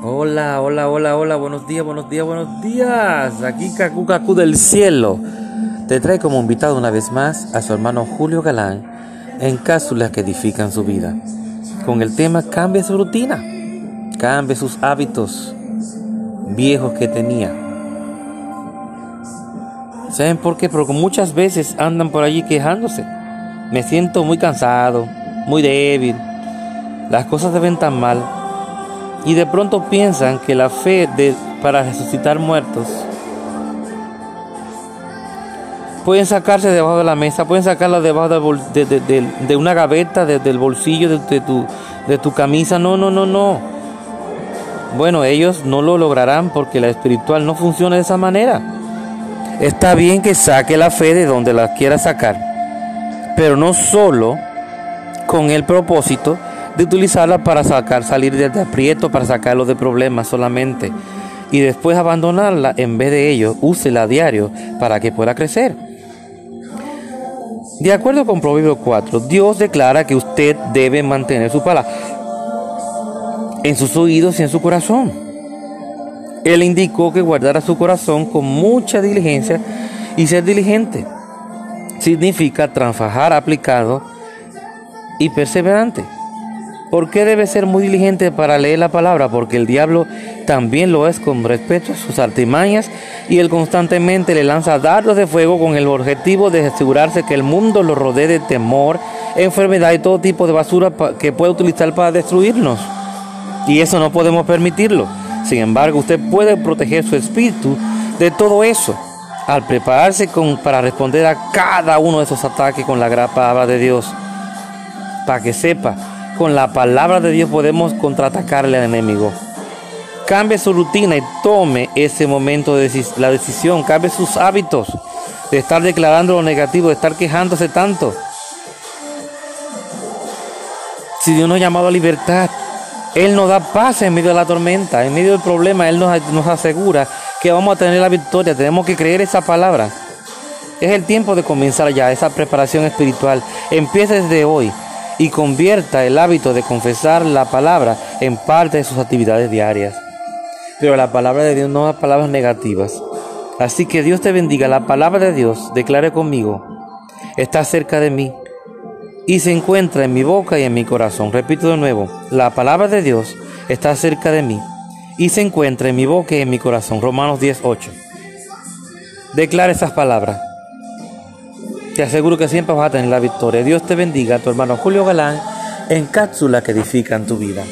Hola, hola, hola, hola, buenos días, buenos días, buenos días. Aquí Cacu Cacu del cielo. Te trae como invitado una vez más a su hermano Julio Galán en cápsulas que edifican su vida. Con el tema Cambie su rutina, cambie sus hábitos viejos que tenía. ¿Saben por qué? Porque muchas veces andan por allí quejándose. Me siento muy cansado, muy débil. Las cosas se ven tan mal y de pronto piensan que la fe de, para resucitar muertos pueden sacarse debajo de la mesa, pueden sacarla debajo de, una gaveta, del bolsillo de, tu, de tu camisa. No, no, no, no. Bueno, ellos no lo lograrán porque la espiritual no funciona de esa manera. Está bien que saque la fe de donde la quiera sacar, pero no solo con el propósito de utilizarla para sacar, salir de aprieto, para sacarlo de problemas solamente. Y después abandonarla, en vez de ello, úsela a diario para que pueda crecer. De acuerdo con Proverbio 4, Dios declara que usted debe mantener su palabra en sus oídos y en su corazón. Él indicó que guardara su corazón con mucha diligencia y ser diligente. Significa trabajar aplicado y perseverante. ¿Por qué debe ser muy diligente para leer la palabra? Porque el diablo también lo es con respecto a sus artimañas y él constantemente le lanza dardos de fuego con el objetivo de asegurarse que el mundo lo rodee de temor, enfermedad y todo tipo de basura que puede utilizar para destruirnos. Y eso no podemos permitirlo. Sin embargo, usted puede proteger su espíritu de todo eso al prepararse para responder a cada uno de esos ataques con la gran palabra de Dios. Para que sepa con la palabra de Dios podemos contraatacarle al enemigo. Cambie su rutina y tome ese momento de la decisión. Cambie sus hábitos de estar declarando lo negativo, de estar quejándose tanto. Si Dios nos ha llamado a libertad, Él nos da paz en medio de la tormenta, en medio del problema, Él nos, asegura que vamos a tener la victoria. Tenemos que creer esa palabra. Es el tiempo de comenzar ya esa preparación espiritual. Empiece desde hoy y convierta el hábito de confesar la palabra en parte de sus actividades diarias. Pero la palabra de Dios no es palabras negativas. Así que Dios te bendiga. La palabra de Dios, declare conmigo, está cerca de mí y se encuentra en mi boca y en mi corazón. Repito de nuevo, la palabra de Dios está cerca de mí y se encuentra en mi boca y en mi corazón. Romanos 10:8. Declara esas palabras. Te aseguro que siempre vas a tener la victoria. Dios te bendiga, tu hermano Julio Galán, en cápsulas que edifican tu vida.